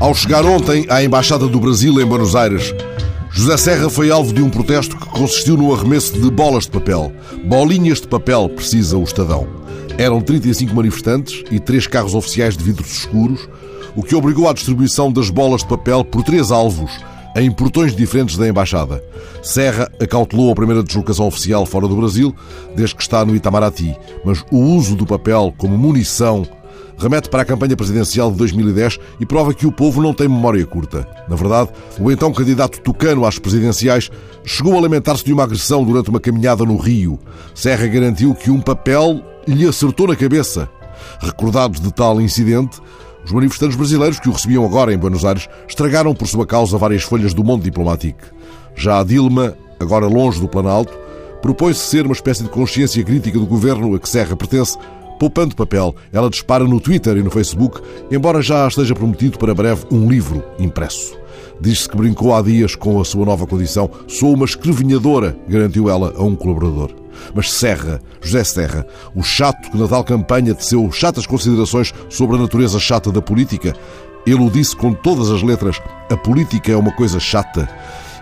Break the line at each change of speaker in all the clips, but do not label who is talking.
Ao chegar ontem à Embaixada do Brasil em Buenos Aires, José Serra foi alvo de um protesto que consistiu no arremesso de bolas de papel. Bolinhas de papel, precisa o Estadão. Eram 35 manifestantes e três carros oficiais de vidros escuros, o que obrigou à distribuição das bolas de papel por três alvos, em portões diferentes da Embaixada. Serra acautelou a primeira deslocação oficial fora do Brasil, desde que está no Itamaraty, mas o uso do papel como munição remete para a campanha presidencial de 2010 e prova que o povo não tem memória curta. Na verdade, o então candidato tucano às presidenciais chegou a lamentar-se de uma agressão durante uma caminhada no Rio. Serra garantiu que um papel lhe acertou na cabeça. Recordados de tal incidente, os manifestantes brasileiros que o recebiam agora em Buenos Aires estragaram por sua causa várias folhas do mundo diplomático. Já a Dilma, agora longe do Planalto, propõe-se ser uma espécie de consciência crítica do governo a que Serra pertence, Poupando papel, ela dispara no Twitter e no Facebook, embora já esteja prometido para breve um livro impresso. Diz-se que brincou há dias com a sua nova condição. Sou uma escrevinhadora, garantiu ela a um colaborador. Mas Serra, José Serra, o chato que na tal campanha teceu chatas considerações sobre a natureza chata da política, ele o disse com todas as letras: a política é uma coisa chata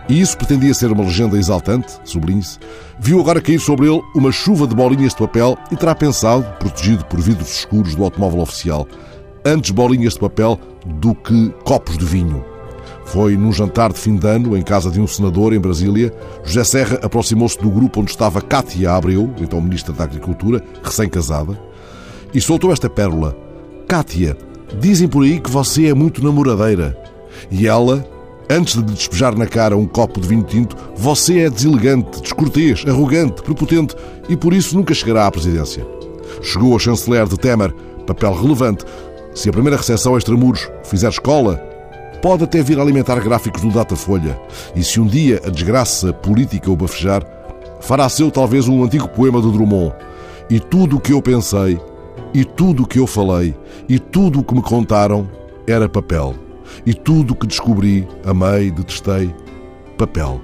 e isso pretendia ser uma legenda exaltante, sublinhe-se, viu agora cair sobre ele uma chuva de bolinhas de papel e terá pensado, protegido por vidros escuros do automóvel oficial, antes bolinhas de papel do que copos de vinho. Foi num jantar de fim de ano, em casa de um senador em Brasília, José Serra aproximou-se do grupo onde estava Cátia Abreu, então Ministra da Agricultura, recém-casada, e soltou esta pérola. Cátia, dizem por aí que você é muito namoradeira. E ela, Antes de lhe despejar na cara um copo de vinho tinto, você é deselegante, descortês, arrogante, prepotente e por isso nunca chegará à presidência. Chegou a chanceler de Temer, papel relevante. Se a primeira recepção extramuros fizer escola, pode até vir a alimentar gráficos do Datafolha. E se um dia a desgraça política o bafejar, fará seu talvez um antigo poema do Drummond. E tudo o que eu pensei, e tudo o que eu falei, e tudo o que me contaram era papel. E tudo o que descobri, amei, detestei, papel.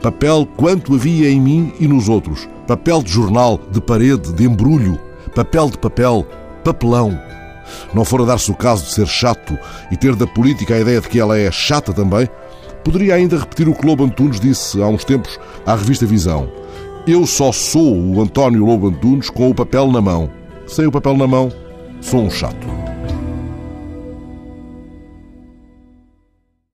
Papel quanto havia em mim e nos outros. Papel de jornal, de parede, de embrulho. Papel de papel, papelão. Não fora dar-se o caso de ser chato e ter da política a ideia de que ela é chata também, poderia ainda repetir o que Lobo Antunes disse há uns tempos à revista Visão. Eu só sou o António Lobo Antunes com o papel na mão. Sem o papel na mão, sou um chato.